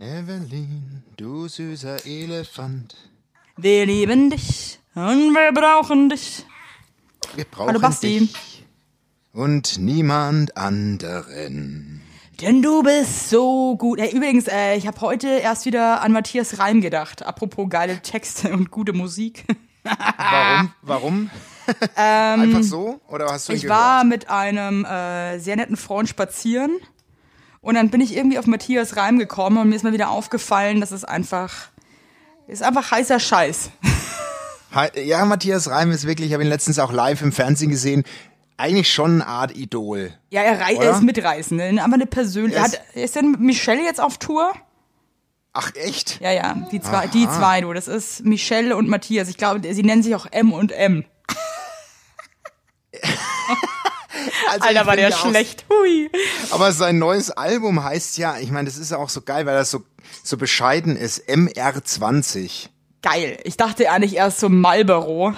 Evelyn, du süßer Elefant. Wir lieben dich und wir brauchen dich. Wir brauchen Hallo, Basti. dich und niemand anderen. Denn du bist so gut. Hey, übrigens, äh, ich habe heute erst wieder an Matthias Reim gedacht. Apropos geile Texte und gute Musik. Warum? Warum? Einfach so? Oder hast du ihn Ähm, Ich gehört? war mit einem äh, sehr netten Freund spazieren und dann bin ich irgendwie auf Matthias Reim gekommen und mir ist mal wieder aufgefallen, dass es einfach ist einfach heißer Scheiß. Ja, Matthias Reim ist wirklich, ich habe ihn letztens auch live im Fernsehen gesehen, eigentlich schon eine Art Idol. Ja, er, er ist mitreißend, ne? aber eine Persönlichkeit. Er ist- ist denn Michelle jetzt auf Tour? Ach, echt? Ja, ja, die zwei, die zwei, du. Das ist Michelle und Matthias. Ich glaube, sie nennen sich auch M und M. Also Alter, war der ja schlecht. Hui. Aber sein neues Album heißt ja, ich meine, das ist ja auch so geil, weil das so, so bescheiden ist, MR20. Geil. Ich dachte eigentlich erst so Marlboro.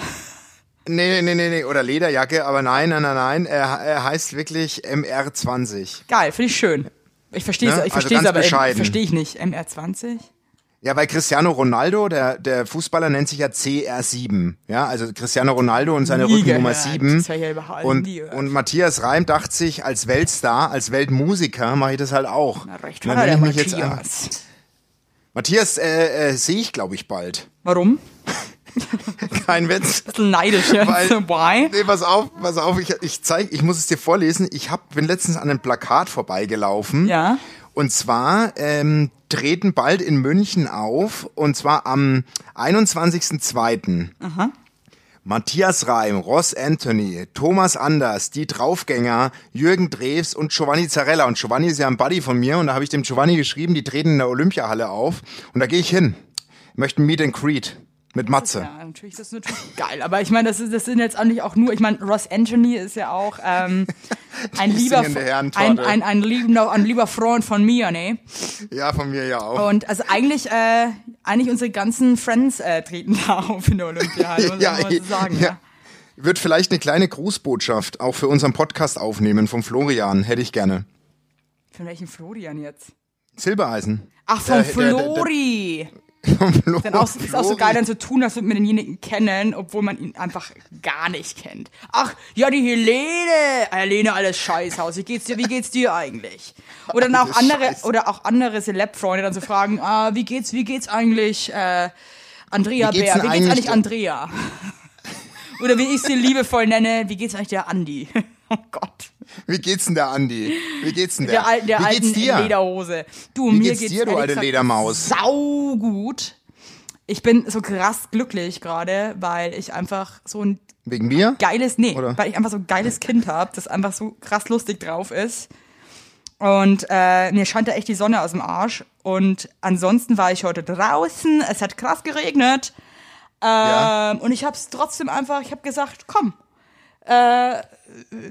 Nee, nee, nee, nee, oder Lederjacke, aber nein, nein, nein, nein, er, er heißt wirklich MR20. Geil, finde ich schön. Ich verstehe es Ne? ich Also verstehe es ganz aber bescheiden. verstehe ich nicht. MR20? Ja, weil Cristiano Ronaldo, der, der Fußballer nennt sich ja CR7. Ja, also Cristiano Ronaldo und seine Nie Rückennummer gehört. 7. Das hab ich ja überhaupt und, und Matthias Reim dachte sich, als Weltstar, als Weltmusiker mache ich das halt auch. Na, recht nenn ich mich jetzt einfach- Matthias. Matthias äh, äh, sehe ich, glaube ich, bald. Warum? Kein Witz. Bisschen neidisch jetzt. Weil- Why? Nee, pass auf, pass auf, ich, ich zeig, ich muss es dir vorlesen. Ich hab, bin letztens an einem Plakat vorbeigelaufen. Ja. Und zwar ähm, treten bald in München auf, und zwar am 21.02. Matthias Reim, Ross Anthony, Thomas Anders, die Draufgänger, Jürgen Drews und Giovanni Zarella. Und Giovanni ist ja ein Buddy von mir und da habe ich dem Giovanni geschrieben, die treten in der Olympiahalle auf. Und da gehe ich hin. Möchten Meet and Greet mit Matze. Ja, natürlich, das ist natürlich geil. Aber ich meine, das, ist, das sind jetzt eigentlich auch nur, ich meine, Ross Anthony ist ja auch ähm, ein, lieber, ein, ein, ein, liebender, ein lieber Freund von mir, ne? Ja, von mir ja auch. Und also eigentlich, äh, eigentlich unsere ganzen Friends äh, treten da auf in der Olympiade, muss Ja, man so sagen. ja. Ja. Wird vielleicht eine kleine Grußbotschaft auch für unseren Podcast aufnehmen vom Florian, hätte ich gerne. Von welchem Florian jetzt? Silbereisen. Ach, von Der- der- der- Flori. Vom Flo Dann auch, ist auch so geil, dann zu tun, als würde man denjenigen kennen, obwohl man ihn einfach gar nicht kennt. Ach, ja, die Helene. Helene, alles Scheißhaus. Wie geht's dir, wie geht's dir eigentlich? Oder dann auch andere, Scheiß. oder auch andere Celeb-Freunde dann so fragen, ah, wie geht's, wie geht's eigentlich, äh, Andrea Wie geht's Bär? Wie geht's eigentlich Andrea? Oder wie ich sie liebevoll nenne, wie geht's eigentlich der Andi? Oh Gott. Wie geht's denn der Andi? Wie geht's denn der? Der, al- der Wie alten dir? Lederhose. Du, Wie mir geht's geht's dir, du alte gesagt Ledermaus? Sau gut. Ich bin so krass glücklich gerade, weil ich einfach so ein Wegen mir? geiles, nee, Oder? weil ich einfach so ein geiles Kind habe, das einfach so krass lustig drauf ist. Und äh, mir scheint da echt die Sonne aus dem Arsch. Und ansonsten war ich heute draußen, es hat krass geregnet. Ähm, Ja. Und ich habe es trotzdem einfach, ich habe gesagt, komm, äh,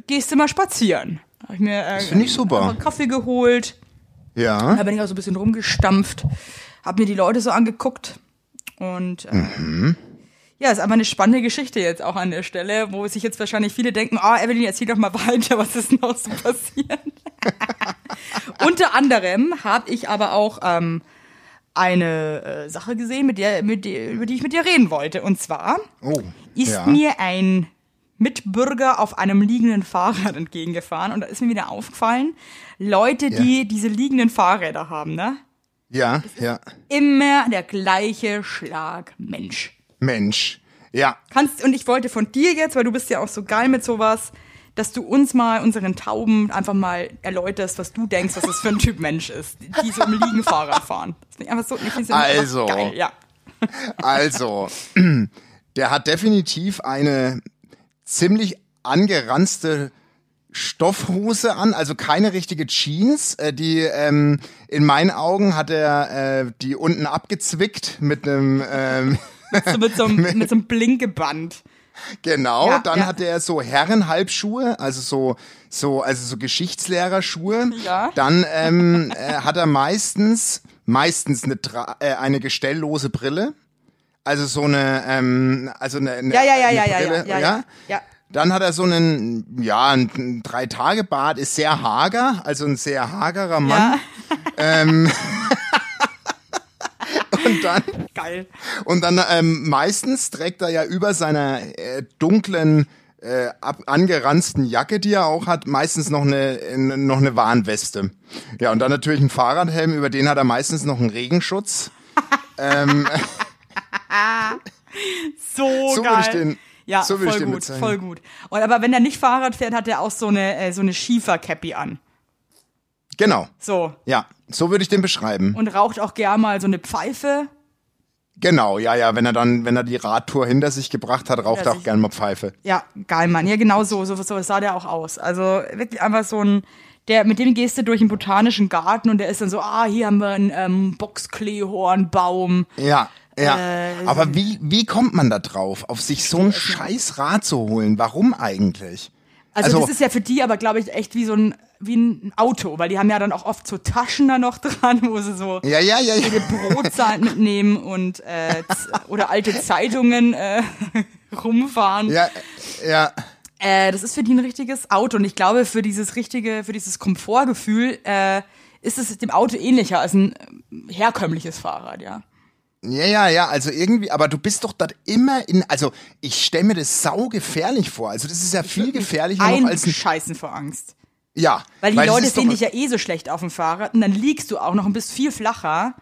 gehst du mal spazieren. Hab ich mir äh, ich super. Kaffee geholt. Ja. Da bin ich auch so ein bisschen rumgestampft, hab mir die Leute so angeguckt und äh, Mhm. ja, ist einfach eine spannende Geschichte jetzt auch an der Stelle, wo sich jetzt wahrscheinlich viele denken, ah, Evelyn, erzähl doch mal weiter, was ist noch so passiert? Unter anderem habe ich aber auch ähm, eine äh, Sache gesehen, mit der, mit der, über die ich mit dir reden wollte. Und zwar Oh. ist ja. mir ein Mitbürger auf einem liegenden Fahrrad entgegengefahren und da ist mir wieder aufgefallen, Leute, die diese liegenden Fahrräder haben, ne? Ja, ja. Immer der gleiche Schlag Mensch. Mensch. Ja. Kannst, und ich wollte von dir jetzt, weil du bist ja auch so geil mit sowas, dass du uns mal, unseren Tauben, einfach mal erläuterst, was du denkst, was das für ein Typ Mensch ist, die so im Liegen Fahrrad fahren. Das finde ich einfach so, ich einfach Also. geil, ja. Also, der hat definitiv eine ziemlich angeranzte Stoffhose an, also keine richtige Jeans. Äh, die ähm, in meinen Augen hat er äh, die unten abgezwickt mit einem ähm, So mit so einem, mit so einem Blinkeband. genau. Ja, Dann ja. hatte er so Herrenhalbschuhe, also so so also so Geschichtslehrerschuhe. Ja. Dann ähm, äh, hat er meistens meistens eine äh, eine gestelllose Brille. Also so eine, ähm, also eine, eine Ja, ja, ja, eine ja, ja, Brille, ja, ja, ja. ja. Dann hat er so einen, ja, ein Drei-Tage-Bart, ist sehr hager, also ein sehr hagerer Mann. Ja. Und dann, Geil. und dann ähm, meistens trägt er ja über seiner äh, dunklen, äh, ab, angeranzten Jacke, die er auch hat, meistens noch eine, äh, noch eine Warnweste. Ja, und dann natürlich ein Fahrradhelm, über den hat er meistens noch einen Regenschutz. So, So geil. den- ja, so voll gut, voll gut. Und aber wenn er nicht Fahrrad fährt, hat er auch so eine äh, so eine Schiefercappy an. Genau. So Ja, so würde ich den beschreiben. und raucht auch gern mal so eine Pfeife. Genau, ja, ja, wenn er dann, wenn er die Radtour hinter sich gebracht hat, raucht er auch gerne mal Pfeife. Ja, geil, Mann. Ja, genau so, so, so sah der auch aus. Also wirklich einfach so ein, der, mit dem gehst du durch den botanischen Garten und der ist dann so, ah, hier haben wir einen ähm, Boxkleehornbaum. Ja, ja. Äh, Aber wie, wie kommt man da drauf, auf sich so ein scheiß Rad zu holen? Warum eigentlich? Also, Also- das ist ja für die aber, glaube ich, echt wie so ein, wie ein Auto, weil die haben ja dann auch oft so Taschen da noch dran, wo sie so Ja, ja, ja, ja. ihre Brotzeit mitnehmen und äh, oder alte Zeitungen äh, rumfahren. Ja, ja. Äh, das ist für die ein richtiges Auto und ich glaube, für dieses richtige, für dieses Komfortgefühl äh, ist es dem Auto ähnlicher als ein äh, herkömmliches Fahrrad, ja. Ja, ja, ja, also irgendwie, aber du bist doch dort immer in, also ich stelle mir das sau gefährlich vor. Also das ist ja viel gefährlicher noch Ein als ein, Scheißen vor Angst. ja. Weil die das Leute sehen dich ja eh so schlecht auf dem Fahrrad und dann liegst du auch noch und bist viel flacher.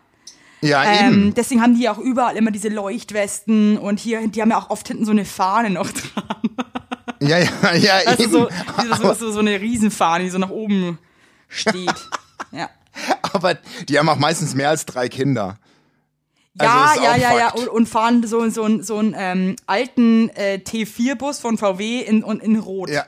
Ja, Ähm, eben. deswegen haben die ja auch überall immer diese Leuchtwesten und hier, die haben ja auch oft hinten so eine Fahne noch dran. Ja, ja, ja, Also eben. so, so, so, so eine Riesenfahne, die so nach oben steht. Ja. Aber die haben auch meistens mehr als drei Kinder. Ja, Also ja, ja, ja, und, und fahren so, so, einen- so einen ähm, alten äh, T4-Bus von VW in, in, in Rot. Ja.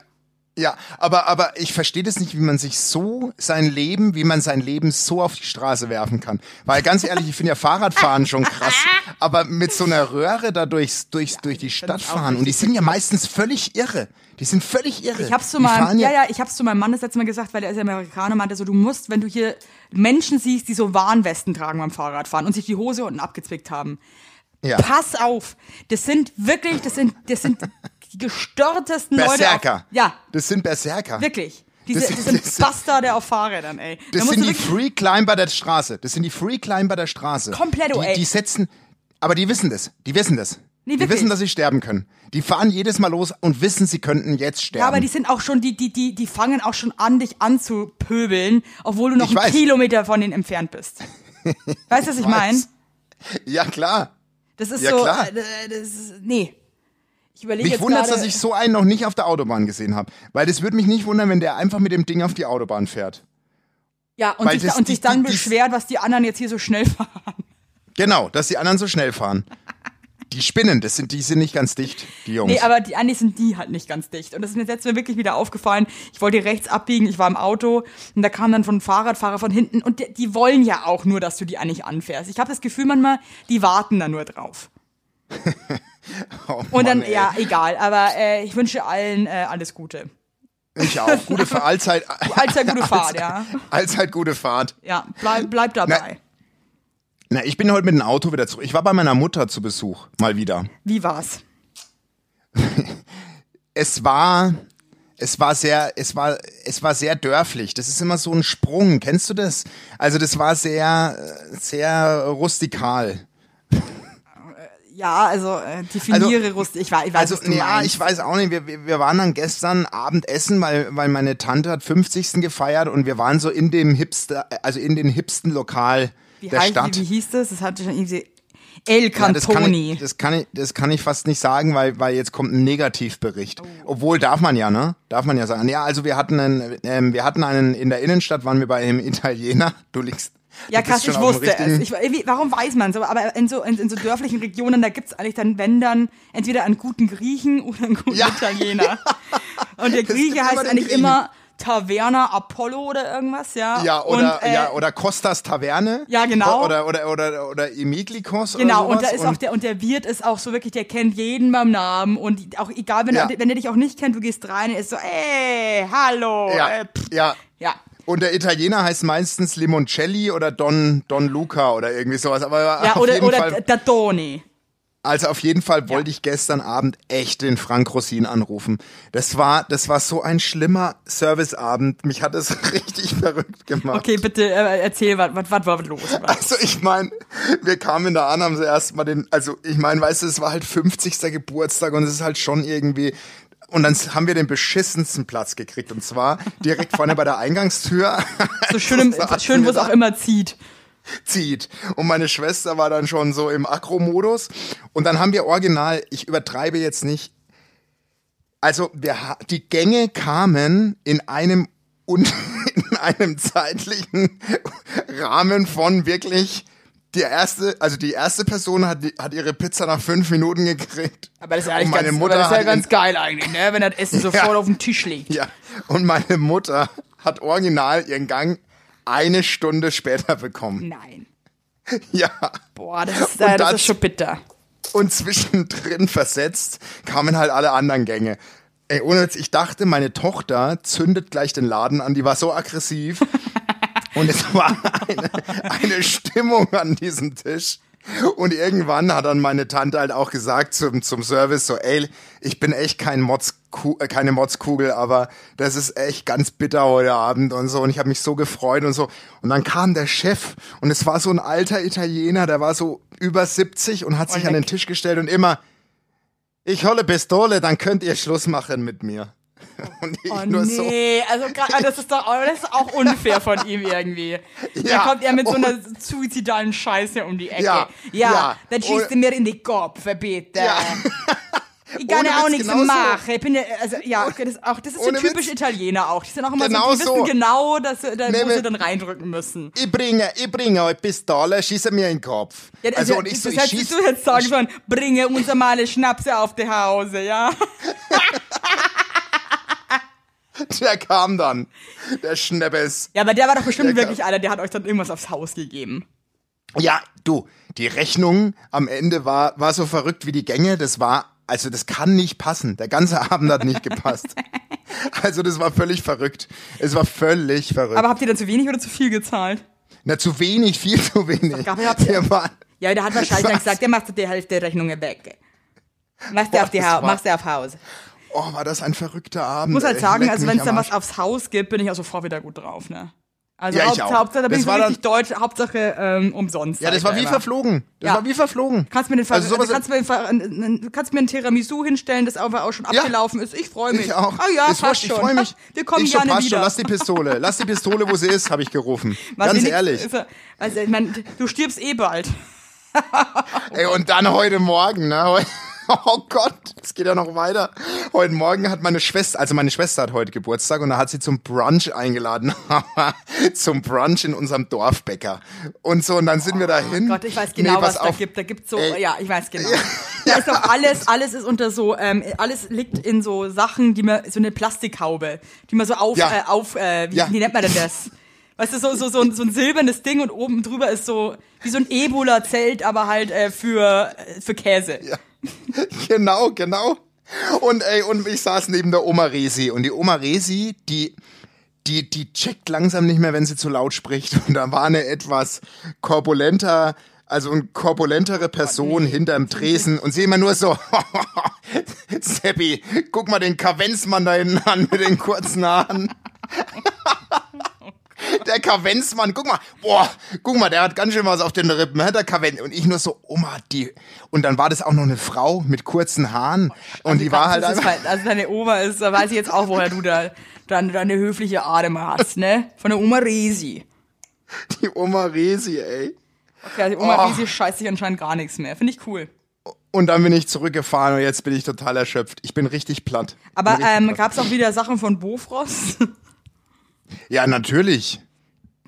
Ja, aber, aber ich verstehe das nicht, wie man sich so sein Leben, wie man sein Leben so auf die Straße werfen kann. Weil ganz ehrlich, ich finde ja Fahrradfahren schon krass. Aber mit so einer Röhre da durchs, durchs, durch die Stadt fahren. Und die sind ja meistens völlig irre. Die sind völlig irre. Ich hab's zu meinem, ja, ja, ich hab's zu meinem Mann das letzte Mal gesagt, weil er ist ja Amerikaner, meinte so, du musst, wenn du hier Menschen siehst, die so Warnwesten tragen beim Fahrradfahren und sich die Hose unten abgezwickt haben, Ja. pass auf. Das sind wirklich, das sind, das sind die gestörtesten Leute. Berserker. Auf, ja, Das sind Berserker. wirklich. Diese, Das das, sind- das sind- Bastarde auf Fahrrädern, ey. Da Das sind die Free Climber der Straße. Das sind die Free Climber der Straße. Komplett, oh, die, ey. die setzen, aber die wissen das. Die wissen das. Nee, die wissen, dass sie sterben können. Die fahren jedes Mal los und wissen, sie könnten jetzt sterben. Ja, aber die sind auch schon, die, die, die, die fangen auch schon an, dich anzupöbeln, obwohl du noch Ich einen weiß. Kilometer von denen entfernt bist. weißt du, was ich meine? weiß. ja, klar. Das ist Ja, so, klar. äh, das ist, nee. Ich überlege Mich wundert dass ich so einen noch nicht auf der Autobahn gesehen habe. Weil das würde mich nicht wundern, wenn der einfach mit dem Ding auf die Autobahn fährt. ja, und, sich, das- da, und sich die- dann die- beschwert, was die anderen jetzt hier so schnell fahren. Genau, dass die anderen so schnell fahren. Die spinnen, das sind, die sind nicht ganz dicht, die Jungs. Nee, aber die, eigentlich sind die halt nicht ganz dicht. Und das ist mir jetzt mir wirklich wieder aufgefallen. Ich wollte rechts abbiegen, ich war im Auto und da kam dann von Fahrradfahrer von hinten und die, die wollen ja auch nur, dass du die eigentlich anfährst. Ich habe das Gefühl manchmal, die warten da nur drauf. Oh Und dann, Mann, ey. ja, egal. Aber äh, ich wünsche allen äh, alles Gute. Ich auch. Gute Fahrt. Allzeit, Allzeit gute Fahrt, ja. allzeit gute Fahrt. Ja, bleib, bleib dabei. Na, ich bin heute mit dem Auto wieder zurück. Ich war bei meiner Mutter zu Besuch, mal wieder. Wie war's? Es war, es war sehr, es war, es war sehr dörflich. Das ist immer so ein Sprung. Kennst du das? Also das war sehr, äh, sehr rustikal. Ja, also äh, definiere Also- Rust. Ich, weiß- ich weiß, Also, was ja, ich weiß auch nicht. Wir, wir, waren dann gestern Abend essen, weil, weil meine Tante hat 50. gefeiert und wir waren so in dem hipster, also in den hipsten Lokal wie, der heißt- Stadt. Wie, wie hieß das? Das hatte schon irgendwie El Ja, das, kann Cantoni. ich, das, kann ich, das kann ich fast nicht sagen, weil, weil jetzt kommt ein Oh. Negativbericht. Obwohl darf man ja, ne? Darf man ja sagen. Ja, also wir hatten einen, ähm, wir hatten einen in der Innenstadt, waren wir bei einem Italiener. Du liegst. Ja, du krass, ich wusste es. Ich, warum weiß man so? Aber in so, in, in so dörflichen Regionen, da gibt's eigentlich dann, wenn dann, entweder einen guten Griechen oder einen guten Ja. Italiener. Und der gibt Grieche heißt eigentlich Griechen. immer Taverna Apollo oder irgendwas, ja. Ja, oder, und, äh, ja, oder Costas Taverne. Ja, genau. Oder, oder, oder, oder Emiglikos Genau, oder und da ist auch der, und der Wirt ist auch so wirklich, der kennt jeden beim Namen und auch egal, wenn, Ja. er, wenn er dich auch nicht kennt, du gehst rein, er ist so, ey, hallo, ja, äh, ja. ja. Und der Italiener heißt meistens Limoncelli oder Don, Don Luca oder irgendwie sowas. Aber Ja, auf oder, jeden oder Fall, Dadoni. Also auf jeden Fall wollte ich gestern Abend echt den Frank Rosin anrufen. Das war, das war so ein schlimmer Serviceabend. Mich hat es richtig verrückt gemacht. Okay, bitte äh, erzähl, was, was, was war los? Was? Also ich meine, wir kamen da an, haben sie erstmal den, also ich meine, weißt du, es war halt 50. Geburtstag und es ist halt schon irgendwie, und dann haben wir den beschissensten Platz gekriegt. Und zwar direkt vorne bei der Eingangstür. So schön, im, schön wo es auch immer zieht. zieht. Und meine Schwester war dann schon so im Akro-Modus. Und dann haben wir original, ich übertreibe jetzt nicht, also wir, die Gänge kamen in einem, in einem zeitlichen Rahmen von wirklich, die erste, also die erste Person hat, hat ihre Pizza nach fünf Minuten gekriegt. Aber das ist ja eigentlich meine ganz, Mutter das ist ja ganz geil eigentlich, ne? wenn das Essen sofort auf dem Tisch liegt. Ja, und meine Mutter hat original ihren Gang eine Stunde später bekommen. Nein. Ja. Boah, das ist, äh, das das- ist schon bitter. Und zwischendrin versetzt kamen halt alle anderen Gänge. Ey, ohne Witz, ich dachte, meine Tochter zündet gleich den Laden an, die war so aggressiv. Und es war eine, eine Stimmung an diesem Tisch. Und irgendwann hat dann meine Tante halt auch gesagt zum, zum Service so, ey, ich bin echt kein Mods, äh, keine Motzkugel, aber das ist echt ganz bitter heute Abend und so. Und ich habe mich so gefreut und so. Und dann kam der Chef und es war so ein alter Italiener, der war so über 70 und hat sich an den. Tisch gestellt und immer, ich hole Pistole, dann könnt ihr Schluss machen mit mir. Und ich Oh nur so. nee, also grad, das ist doch das ist auch unfair von ihm irgendwie. Da Ja, kommt er mit so einer suizidalen Scheiße um die Ecke. Ja, ja, ja, dann schießt er mir in die Kopf, bitte. Ja. Ich kann ja auch nichts so. machen. Ich bin ja, also, ja, okay, das, auch, das ist so Ohne typisch Witz. Italiener auch. Die sind auch immer Genau so, die wissen so. genau, dass, sie- da, Nee, wo nee. sie dann reindrücken müssen. Ich bringe, ich bringe eine Pistole, schieße mir in den Kopf. Ja, also, ja, und ich so, das ich hättest schieß, du jetzt sagen sollen, bringe uns eine Schnapse auf die Hause, ja? der kam dann, der Schneppes. Ja, aber der war doch bestimmt klar. wirklich einer, der hat euch dann irgendwas aufs Haus gegeben. Ja, du, die Rechnung am Ende war, war so verrückt wie die Gänge, das war, also das kann nicht passen. Der ganze Abend hat nicht gepasst. Also das war völlig verrückt. Es war völlig verrückt. Aber habt ihr dann zu wenig oder zu viel gezahlt? Na, zu wenig, viel zu wenig. Gabriel, habt ihr- Der war, Ja, der hat wahrscheinlich dann Was? gesagt, der macht die Hälfte der Rechnungen weg. Machst du auf, die ha war- machst du auf Haus. Oh, war das ein verrückter Abend. Ich muss halt sagen, also wenn es dann was aufs Haus gibt, bin ich auch sofort wieder gut drauf, ne? Also Ja, ich Haupt, auch. Hauptsache, da bin Das ich so richtig deutsch, Hauptsache ähm, umsonst. Ja, das war wie verflogen. Das Ja. war wie verflogen. Kannst mir den Ver Also sowas- also kannst mir den kannst mir ein Tiramisu hinstellen, das aber auch schon Ja. abgelaufen ist. Ich freue mich. Ich auch. Ah ja, ist passt wurscht, ich schon. freue mich. Wir kommen ich gerne passt wieder. Schon, lass die Pistole. Lass die Pistole, wo sie ist, habe ich gerufen. Was Ganz ehrlich. Ist, also, ich mein, du stirbst eh bald. Ey, und dann heute Morgen, ne? Oh Gott, es geht ja noch weiter. Heute Morgen hat meine Schwester, also meine Schwester hat heute Geburtstag und da hat sie zum Brunch eingeladen. zum Brunch in unserem Dorfbäcker. Und so, und dann sind wir dahin. Oh Gott, ich weiß genau, Nee, was pass da gibt. Da gibt so, Ey. ja, ich weiß genau. Da ist doch alles, alles ist unter so, ähm, alles liegt in so Sachen, die man, so eine Plastikhaube, die man so auf, Ja. äh, auf, äh, wie, Ja. wie nennt man denn das? Weißt du, so, so, so, ein, so ein silbernes Ding und oben drüber ist so, wie so ein Ebola-Zelt, aber halt äh, für, äh, für Käse. Ja. Genau, genau. Und ey, und ich saß neben der Oma Resi und die Oma Resi, die die die checkt langsam nicht mehr, wenn sie zu laut spricht und da war eine etwas korpulenter also eine korpulentere Person hinterm Tresen und sie immer nur so, Seppi, guck mal den Kavenzmann da hinten an mit den kurzen Haaren. Der Kavenzmann, guck mal, boah, guck mal, der hat ganz schön was auf den Rippen, der Kavenz. Und ich nur so, Oma, die, und dann war das auch noch eine Frau mit kurzen Haaren. Und die war halt einfach, halt- also deine Oma ist, da weiß ich jetzt auch, woher du da deine, deine höfliche Atem hast, ne? Von der Oma Resi. die Oma Resi, ey. Okay, also die Oma Oh. Resi scheißt sich anscheinend gar nichts mehr. Finde ich cool. Und dann bin ich zurückgefahren und jetzt bin ich total erschöpft. Ich bin richtig platt. Aber Bin richtig ähm, gab es auch wieder Sachen von Bofrost? Ja, natürlich.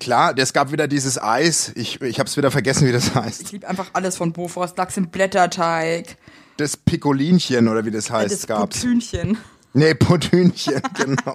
Klar, es gab wieder dieses Eis. Ich, ich hab's wieder vergessen, wie das heißt. Ich liebe einfach alles von Bofrost. Lachs im Blätterteig, Das Piccolinchen oder wie das heißt, das gab's. Putünchen. Nee, Potünchen, genau.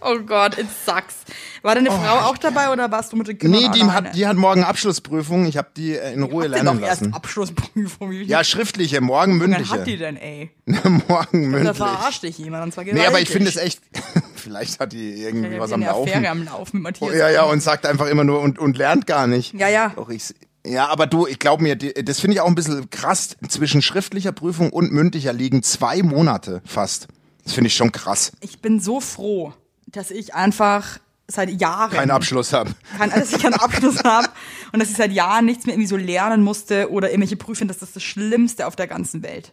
Oh Gott, it sucks. War deine Frau auch dabei oder warst du mit den Kindern Oh. Nee, die hat, die hat morgen Abschlussprüfung. Ich habe die in Ruhe ihr lernen doch erst lassen. Abschlussprüfung. Wie Ja, schriftliche, morgen Dann hat die mündliche. denn, ey? morgen Da mündlich. verarscht dich jemand und zwar Nee, aber ich gewaltig. finde es echt, vielleicht hat die irgendwie Ja, was am Laufen. Affäre am Laufen mit Matthias. Oh, ja, ja, und sagt einfach immer nur und, und lernt gar nicht. Ja, ja. Doch, ich, Ja, aber du, ich glaube mir, die- das finde ich auch ein bisschen krass. Zwischen schriftlicher Prüfung und mündlicher liegen zwei Monate fast. Das finde ich schon krass. Ich bin so froh, dass ich einfach seit Jahren Keinen Abschluss habe. kein, dass ich keinen Abschluss habe und dass ich seit Jahren nichts mehr irgendwie so lernen musste oder irgendwelche Prüfungen, das ist das Schlimmste auf der ganzen Welt.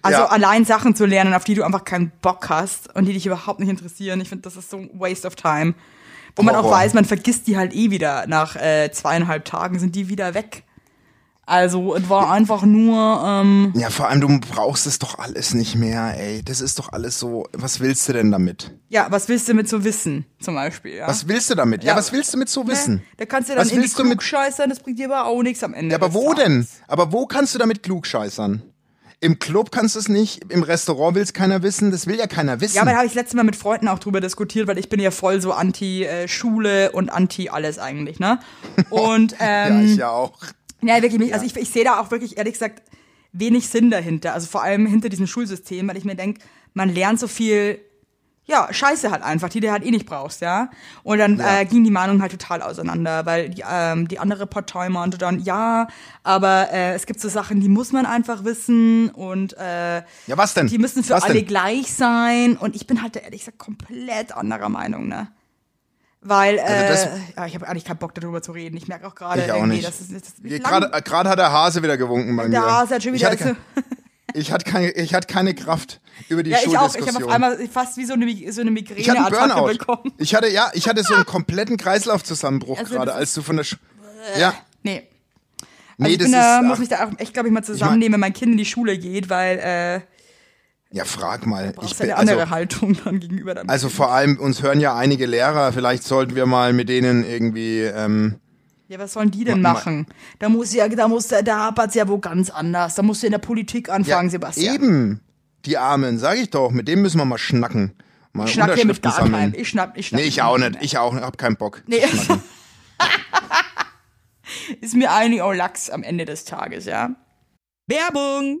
Also Ja. allein Sachen zu lernen, auf die du einfach keinen Bock hast und die dich überhaupt nicht interessieren. Ich finde, das ist so ein Waste of time. Wo man auch Horror. weiß, man vergisst die halt eh wieder. Nach äh, zweieinhalb Tagen sind die wieder weg. Also es war einfach nur, ähm, Ja, vor allem, du brauchst es doch alles nicht mehr, ey. Das ist doch alles so. Was willst du denn damit? ja, was willst du mit so wissen, zum Beispiel? Ja? Was willst du damit? Ja, Ja. was willst du mit so wissen? Ne? Da kannst du dann Was du mit- klugscheißern, das bringt dir aber auch nichts am Ende. Ja, aber wo Tages. denn? Aber wo kannst du damit klugscheißern? Im Club kannst du es nicht, im Restaurant will es keiner wissen, das will ja keiner wissen. Ja, aber da habe ich das letzte Mal mit Freunden auch drüber diskutiert, weil ich bin ja voll so anti-Schule und anti alles eigentlich, ne? Und ja, ähm, ich ja auch. Ja, wirklich, nicht. also ich, ich sehe da auch wirklich, ehrlich gesagt, wenig Sinn dahinter. Also vor allem hinter diesem Schulsystem, weil ich mir denke, man lernt so viel, ja, Scheiße halt einfach, die du halt eh nicht brauchst, ja. Und dann Ja. äh, ging die Meinung halt total auseinander, weil die, ähm, die andere Partei meinte dann, ja, aber äh, es gibt so Sachen, die muss man einfach wissen und äh, Ja, was denn? die müssen für was alle denn? gleich sein. Und ich bin halt ehrlich gesagt komplett anderer Meinung, ne? Weil, äh, das- ja, ich habe eigentlich keinen Bock darüber zu reden. Ich merke auch gerade Ich Gerade hat der Hase wieder gewunken bei Der mir. Hase hat schon ich wieder hatte, so- kein, ich, hatte keine, ich hatte keine Kraft über die ja, ich auch. Ich Schuldiskussion. habe auf einmal fast wie so eine, so eine ich hatte einen Migräneattacke Burnout. bekommen. Ich hatte, ja, ich hatte so einen kompletten Kreislaufzusammenbruch Also gerade, als du von der Sch Ja, Nee. nee, Also ich das bin da, ist. muss ach, mich da auch echt, glaube ich, mal zusammennehmen, wenn mein Kind in die Schule geht, weil äh, ja, frag mal. Ich bin, eine andere also, Haltung dann gegenüber deinem also vor allem, uns hören ja einige Lehrer, vielleicht sollten wir mal mit denen irgendwie. Ähm, Ja, was sollen die denn Ma- ma- machen? Da muss ja, da muss, da hapert's ja wo ganz anders. Da musst du in der Politik anfangen, Sebastian. Eben, die Armen, sag ich doch, mit dem müssen wir mal schnacken. Mal Ich schnack hier mit gar keinem. Ich schnapp, ich schnack Nee, ich auch nicht. Ich auch nicht. Hab keinen Bock. Nee. Ist mir eigentlich auch Lachs am Ende des Tages, ja. Werbung!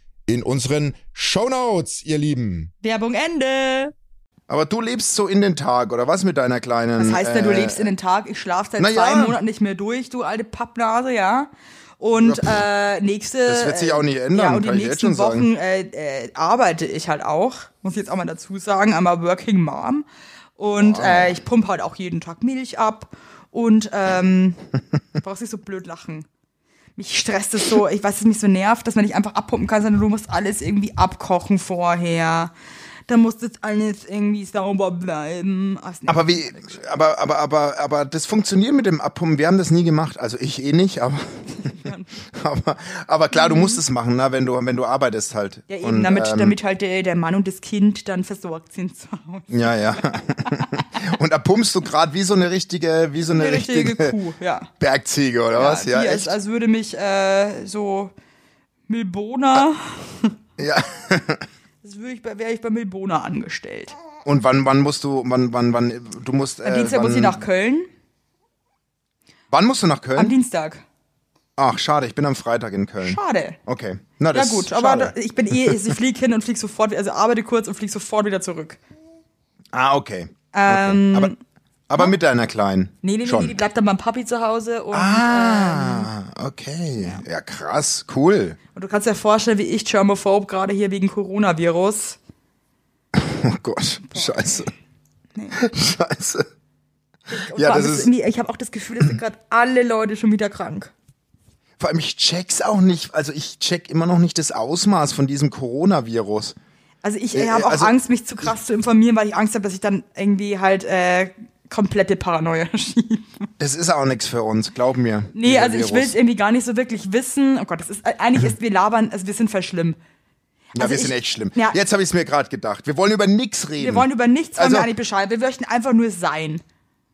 in unseren Shownotes, ihr Lieben. Werbung Ende. Aber du lebst so in den Tag, oder was mit deiner kleinen. Das heißt ja, du äh, lebst in den Tag, ich schlaf seit zwei ja. Monaten nicht mehr durch, du alte Pappnase, ja. Und äh, nächste. Das wird sich auch nicht ändern, ja, und kann die ich jetzt nächsten schon sagen. Wochen äh, äh, arbeite ich halt auch, muss ich jetzt auch mal dazu sagen, einmal Working Mom. Und äh, ich pumpe halt auch jeden Tag Milch ab. Und ähm, du brauchst nicht so blöd lachen. Mich stresst es so, ich weiß, es mich so nervt, dass man nicht einfach abpumpen kann, sondern du musst alles irgendwie abkochen vorher. Da muss das alles irgendwie sauber bleiben. Aber wie, aber, aber, aber, aber das funktioniert mit dem Abpumpen. Wir haben das nie gemacht. Also ich eh nicht, aber, aber, aber klar, du musst es machen, ne, wenn du, wenn du arbeitest halt. Ja, eben, Und, damit, ähm, damit halt der, der Mann und das Kind dann versorgt sind zu Hause. Ja, ja. Und da pumpst du gerade wie so eine richtige, wie so eine, Eine richtige richtige, Kuh, ja. Bergziege oder was? Ja, echt? ist, als würde mich äh, so Milbona, ja. Ich wäre ich bei Milbona angestellt. Und wann, wann musst du, wann, wann, wann, du musst, Am äh, Dienstag wann, muss ich nach Köln. wann musst du nach Am Köln? Dienstag. Ach, schade, ich bin am Freitag in Köln. Schade. Okay. Na, Ja das gut, ist aber schade. ich bin eh, ich fliege hin und fliege sofort, also arbeite kurz und fliege sofort wieder zurück. Ah, okay. Ähm, okay. Aber, aber mit deiner Kleinen. Nee, nee, nee, Schon. nee, die bleibt dann beim Papi zu Hause und, Ah, okay. Ja. krass, cool. und du kannst dir vorstellen, wie ich germophobe, gerade hier wegen Coronavirus. Oh Gott, scheiße. Scheiße. Und Ja, vor allem das ist ich habe auch das Gefühl, es sind gerade alle Leute schon wieder krank. Vor allem, ich check's auch nicht. Also ich check immer noch nicht das Ausmaß von diesem Coronavirus. Also ich Äh, habe auch also- Angst, mich zu krass zu informieren, weil ich Angst habe, dass ich dann irgendwie halt äh, komplette Paranoia schiebe. Das ist auch nichts für uns, glaub mir. Nee, also ich will es irgendwie gar nicht so wirklich wissen. Oh Gott, das ist eigentlich ist wir labern, also wir sind voll schlimm. Ja, also wir sind ich- echt schlimm. Ja. Jetzt habe ich es mir gerade gedacht. Wir wollen über nichts reden. Wir wollen über nichts wollen Also- wir eigentlich Bescheid. Wir möchten einfach nur sein.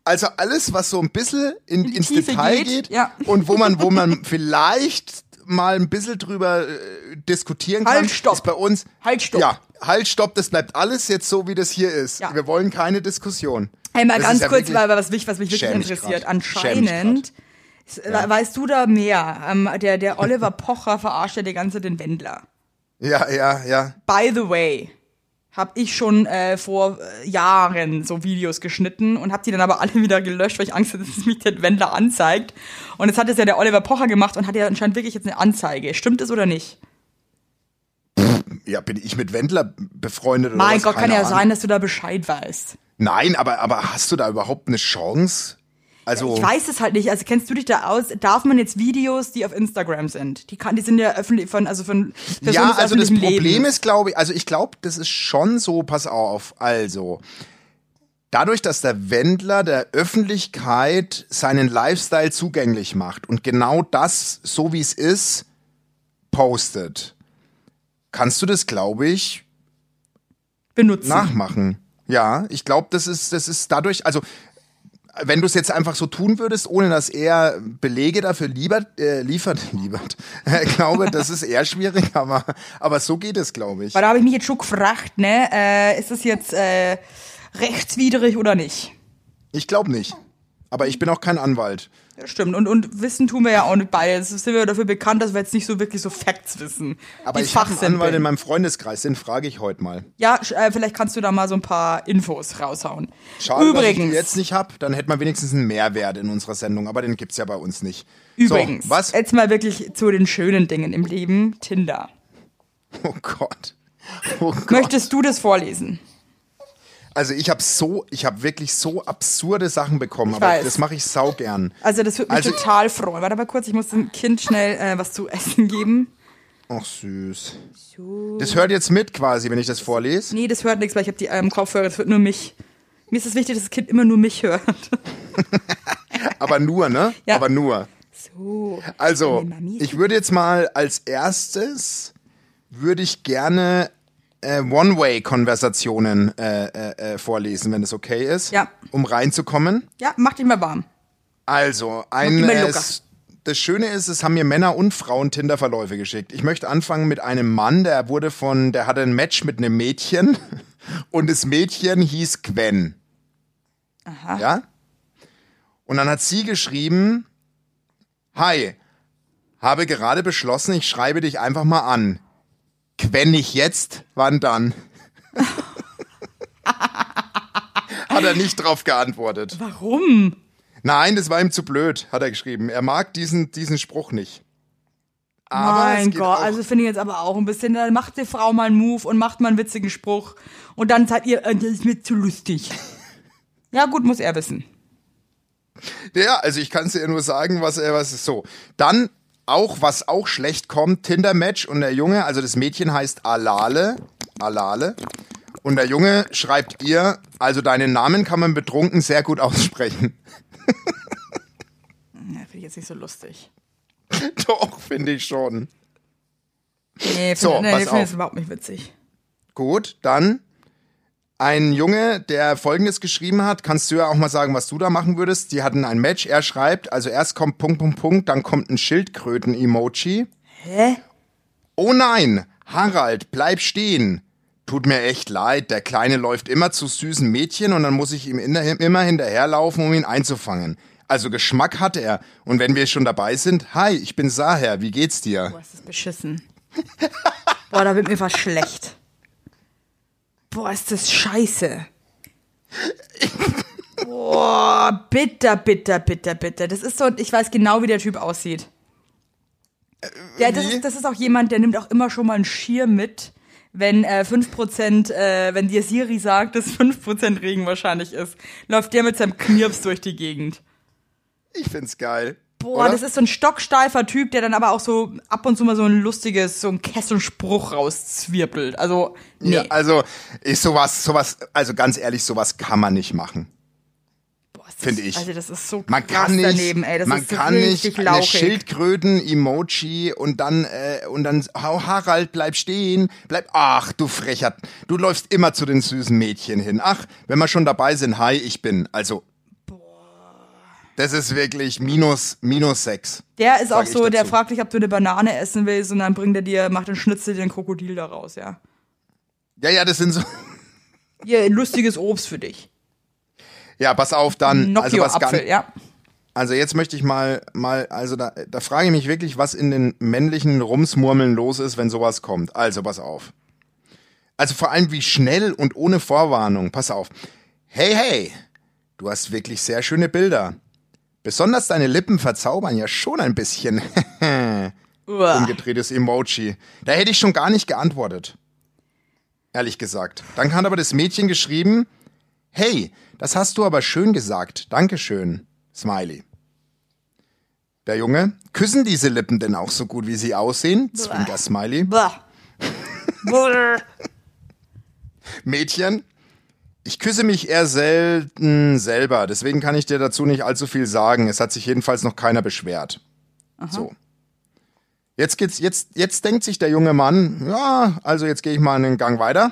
Also alles, was so ein bisschen in, die ins Tiefe Detail geht, geht, ja. und wo man, wo man vielleicht mal ein bisschen drüber äh, diskutieren kann, Halt, stopp. ist bei uns. Halt, stopp. Ja, halt, stopp, das bleibt alles jetzt so, wie das hier ist. Ja. Wir wollen keine Diskussion. Hey, mal Das ganz ja kurz, weil was mich, was mich wirklich interessiert. Anscheinend, we- weißt du da mehr? Ähm, der, der Oliver Pocher verarscht ja die ganze den Wendler. Ja, ja, ja. By the way, habe ich schon äh, vor äh, Jahren so Videos geschnitten und habe die dann aber alle wieder gelöscht, weil ich Angst hatte, dass es mich der Wendler anzeigt. Und jetzt hat es ja der Oliver Pocher gemacht und hat ja anscheinend wirklich jetzt eine Anzeige. Stimmt es oder nicht? Ja, bin ich mit Wendler befreundet oder mein? Gott, kann Keine ja Ahnung. sein, dass du da Bescheid weißt. Nein, aber, aber hast du da überhaupt eine Chance? Also, Ich weiß es halt nicht. Also kennst du dich da aus? Darf man jetzt Videos, die auf Instagram sind? Die kann, die sind ja öffentlich von, also von Personen ja, also das Problem Lebens. ist, glaube ich, also ich glaube, das ist schon so, pass auf, also, dadurch, dass der Wendler der Öffentlichkeit seinen Lifestyle zugänglich macht und genau das, so wie es ist, postet, kannst du das, glaube ich, benutzen. nachmachen. Ja, ich glaube, das ist, das ist dadurch, also wenn du es jetzt einfach so tun würdest, ohne dass er Belege dafür liefert, äh, liefert, liefert, ich glaube, das ist eher schwierig, aber, aber so geht es, glaube ich. Weil da habe ich mich jetzt schon gefragt, ne, äh, ist das jetzt äh, rechtswidrig oder nicht? Ich glaube nicht. Aber ich bin auch kein Anwalt. Ja, stimmt. Und, und Wissen tun wir ja auch nicht bei. Es sind wir dafür bekannt, dass wir jetzt nicht so wirklich so Facts wissen. Aber die ich habe einen. Anwalt in meinem Freundeskreis, den frage ich heute mal. Ja, äh, vielleicht kannst du da mal so ein paar Infos raushauen. Schade, dass ich Übrigens, die jetzt nicht hab, dann hätten wir wenigstens einen Mehrwert in unserer Sendung, aber den gibt's ja bei uns nicht. übrigens, So, was? jetzt mal wirklich zu den schönen Dingen im Leben. Tinder. Oh Gott. Oh Gott. Möchtest du das vorlesen? Also ich habe so, ich habe wirklich so absurde Sachen bekommen, aber weiß. das mache ich sau gern. Also das würde mich Also- total freuen. Warte mal kurz, ich muss dem Kind schnell äh, was zu essen geben. Ach süß. Das hört jetzt mit quasi, wenn ich das vorlese. Nee, das hört nichts, weil ich habe die ähm, Kopfhörer, das hört nur mich. Mir ist es wichtig, dass das Kind immer nur mich hört. Aber nur, ne? Ja. Aber nur. So. Also, ich würde jetzt mal als erstes würde ich gerne äh, One-Way-Konversationen äh, äh, äh, vorlesen, wenn das okay ist. Ja. Um reinzukommen. Ja, mach dich mal warm. Also, ein, es, das Schöne ist, es haben mir Männer und Frauen Tinder-Verläufe geschickt. Ich möchte anfangen mit einem Mann, der wurde von, der hatte ein Match mit einem Mädchen und das Mädchen hieß Gwen. Aha. Ja? Und dann hat sie geschrieben, Hi, habe gerade beschlossen, ich schreibe dich einfach mal an. Gwen nicht jetzt, wann dann? hat er nicht drauf geantwortet. Warum? Nein, das war ihm zu blöd, hat er geschrieben. Er mag diesen, diesen Spruch nicht. Aber mein Gott, also finde ich jetzt aber auch ein bisschen, dann macht die Frau mal einen Move und macht mal einen witzigen Spruch und dann seid ihr, äh, das ist mir zu lustig. ja gut, muss er wissen. Ja, also ich kann es dir nur sagen, was er was ist so. Dann auch was auch schlecht kommt, Tinder Match und der Junge, also das Mädchen heißt Alale, Alale und der Junge schreibt ihr, also deinen Namen kann man betrunken sehr gut aussprechen. Ja, finde ich jetzt nicht so lustig. Doch, finde ich schon. Nee, finde So, nee, pass finde auf. ich überhaupt nicht witzig. Gut, dann ein Junge, der folgendes geschrieben hat, kannst du ja auch mal sagen, was du da machen würdest. Die hatten ein Match, er schreibt, also erst kommt Punkt, Punkt, Punkt, dann kommt ein Schildkröten-Emoji. Hä? Oh nein, Harald, bleib stehen. Tut mir echt leid, der Kleine läuft immer zu süßen Mädchen und dann muss ich ihm immer hinterherlaufen, um ihn einzufangen. Also Geschmack hat er. Und wenn wir schon dabei sind, hi, ich bin Saher, wie geht's dir? Boah, ist das beschissen. Boah, da wird mir was schlecht. Boah, ist das scheiße. Boah, bitter, bitter, bitter, bitter. Das ist so, ich weiß genau, wie der Typ aussieht. Ja, das, ist, das ist auch jemand, der nimmt auch immer schon mal einen Schirm mit, wenn äh, 5%, äh, wenn dir Siri sagt, dass 5% Regen wahrscheinlich ist, läuft der mit seinem Knirps durch die Gegend. Ich find's geil. Boah, Oder? das ist so ein stocksteifer Typ, der dann aber auch so ab und zu mal so ein lustiges, so ein Kesselspruch rauszwirbelt. Also, nee. Ja, also, ich sowas, sowas, also ganz ehrlich, sowas kann man nicht machen. Finde ich. Also, das ist so Man krass kann nicht, daneben, ey. Das man ist kann richtig nicht eine lauchig. Schildkröten-Emoji und dann äh, und dann hau Harald, bleib stehen, bleib. Ach, du Frecher, du läufst immer zu den süßen Mädchen hin. Ach, wenn wir schon dabei sind, hi, ich bin. Also, das ist wirklich minus minus sechs. Der ist auch so, der fragt dich, ob du eine Banane essen willst und dann bringt er dir, macht ein Schnitzel dir ein Krokodil daraus, ja. Ja, ja, das sind so. Hier, lustiges Obst für dich. Ja, pass auf, dann. Also was Nocchio-Apfel, ganz, ja. Also jetzt möchte ich mal, mal, also da, da frage ich mich wirklich, was in den männlichen Rumsmurmeln los ist, wenn sowas kommt. Also pass auf. Also vor allem wie schnell und ohne Vorwarnung. Pass auf. Hey, hey, du hast wirklich sehr schöne Bilder. Besonders deine Lippen verzaubern ja schon ein bisschen. Umgedrehtes Emoji. Da hätte ich schon gar nicht geantwortet. Ehrlich gesagt. Dann hat aber das Mädchen geschrieben, hey, das hast du aber schön gesagt. Dankeschön. Smiley. Der Junge, küssen diese Lippen denn auch so gut, wie sie aussehen? Zwinker Smiley. Mädchen, ich küsse mich eher selten selber, deswegen kann ich dir dazu nicht allzu viel sagen. Es hat sich jedenfalls noch keiner beschwert. So. Jetzt geht's, jetzt, jetzt denkt sich der junge Mann, ja, also jetzt gehe ich mal einen Gang weiter.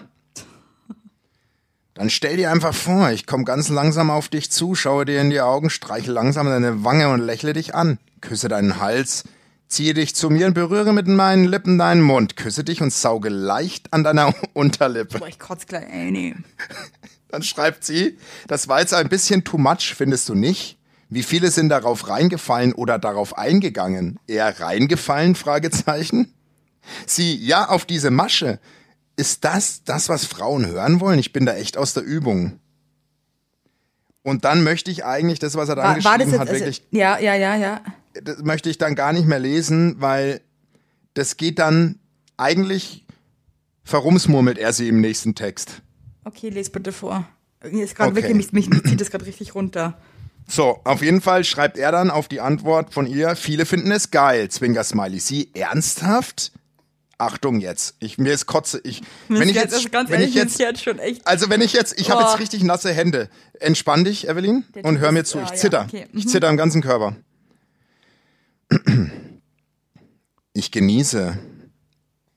Dann stell dir einfach vor, ich komme ganz langsam auf dich zu, schaue dir in die Augen, streiche langsam deine Wange und lächle dich an. Küsse deinen Hals, ziehe dich zu mir und berühre mit meinen Lippen deinen Mund. Küsse dich und sauge leicht an deiner Unterlippe. Boah, ich kotz gleich, ey, nee. Dann schreibt sie, das war jetzt ein bisschen too much, findest du nicht? Wie viele sind darauf reingefallen oder darauf eingegangen? Eher reingefallen? Fragezeichen. Sie, ja, auf diese Masche. Ist das das, was Frauen hören wollen? Ich bin da echt aus der Übung. Und dann möchte ich eigentlich das, was er dann War, war das geschrieben jetzt, hat, also, wirklich, ja, ja, ja, ja. das möchte ich dann gar nicht mehr lesen, weil das geht dann eigentlich verrumsmurmelt er sie im nächsten Text. Okay, les bitte vor. Mir Ist Okay. wirklich, mich, mich zieht das gerade richtig runter. So, auf jeden Fall schreibt er dann auf die Antwort von ihr, viele finden es geil, Zwinker Smiley. Sie ernsthaft? Achtung jetzt. Ich, mir ist Kotze. Ich, Mir wenn ich jetzt, also ganz wenn ehrlich, ich jetzt, jetzt schon echt. also wenn ich jetzt, ich habe Oh. jetzt richtig nasse Hände. Entspann dich, Evelyn, Der und hör mir zu. ja, Ich ja, zitter. okay, Ich mhm. zitter im ganzen Körper. Ich genieße,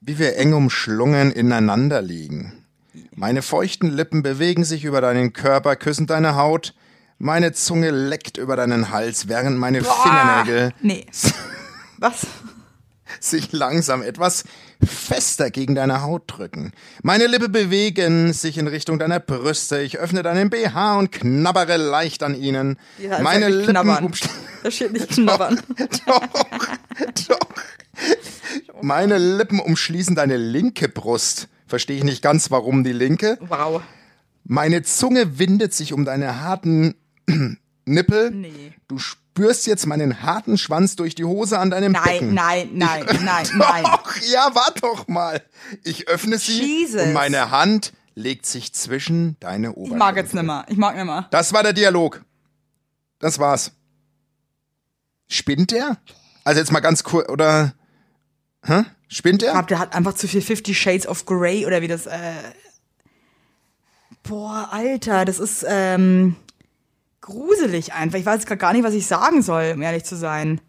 wie wir eng umschlungen ineinander liegen. Meine feuchten Lippen bewegen sich über deinen Körper, küssen deine Haut. Meine Zunge leckt über deinen Hals, während meine Fingernägel Nee. Was? sich langsam etwas fester gegen deine Haut drücken. Meine Lippen bewegen sich in Richtung deiner Brüste. Ich öffne deinen BH und knabbere leicht an ihnen. Ja, das Meine Lippen knabbern. umschl- Da steht nicht knabbern. doch, doch. Meine Lippen umschließen deine linke Brust. Verstehe ich nicht ganz, warum die linke. Wow. Meine Zunge windet sich um deine harten Nippel. Nee. Du spürst jetzt meinen harten Schwanz durch die Hose an deinem Nein, Becken. nein, nein, nein, nein. Doch, ja, warte doch mal. Ich öffne sie Jesus. und meine Hand legt sich zwischen deine Ich Oberschenkel. mag jetzt nimmer. Ich mag nimmer. Das war der Dialog. Das war's. Spinnt der? Also jetzt mal ganz kurz, oder? Hä? Spinnt Ich er? glaube, der hat einfach zu viel Fifty Shades of Grey oder wie das. Äh Boah, Alter, das ist ähm, gruselig einfach. Ich weiß gerade gar nicht, was ich sagen soll, um ehrlich zu sein.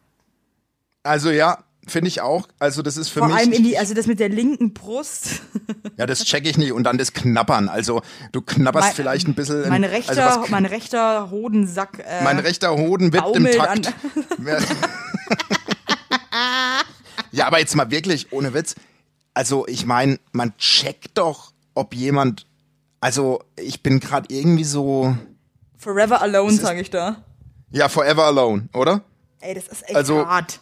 Also ja, finde ich auch. Also das ist für Vor mich. allem in die, also das mit der linken Brust. ja, das check ich nicht. Und dann das Knabbern. Also du knabberst Mein- vielleicht ein bisschen. Mein also rechter, was- mein rechter Hodensack. Äh, Mein rechter Hoden wippt im Takt. Ja, aber jetzt mal wirklich, ohne Witz. Also, ich meine, man checkt doch, ob jemand. Also, ich bin gerade irgendwie so. Forever alone, sage ich da. Ja, Forever Alone, oder? Ey, das ist echt Also- hart.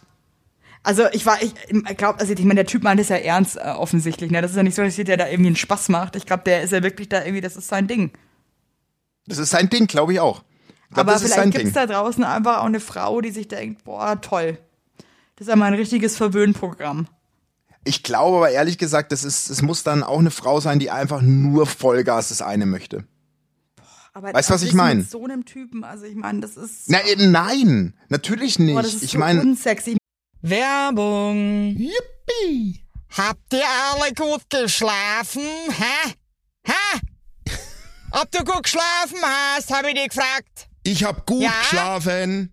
Also ich war, ich glaube, also ich meine, der Typ meint es ja ernst äh, offensichtlich. Ne? Das ist ja nicht so, dass der da irgendwie einen Spaß macht. Ich glaube, der ist ja wirklich da irgendwie, das ist sein Ding. Das ist sein Ding, glaube ich auch. Ich glaub, Aber vielleicht gibt es da draußen einfach auch eine Frau, die sich denkt, boah, toll. Das ist ja mal ein richtiges Verwöhnprogramm. Ich glaube aber ehrlich gesagt, das ist, es muss dann auch eine Frau sein, die einfach nur Vollgas das eine möchte. Aber Weißt du, was auch ich nicht mein? Mit so einem Typen, also ich meine, das ist, Na, nein, natürlich nicht. boah, das ist ich so meine, unsexy. Werbung. Yippie. Habt ihr alle gut geschlafen? Hä? Hä? Ob du gut geschlafen hast, habe ich dich gefragt. Ich hab gut Ja? geschlafen.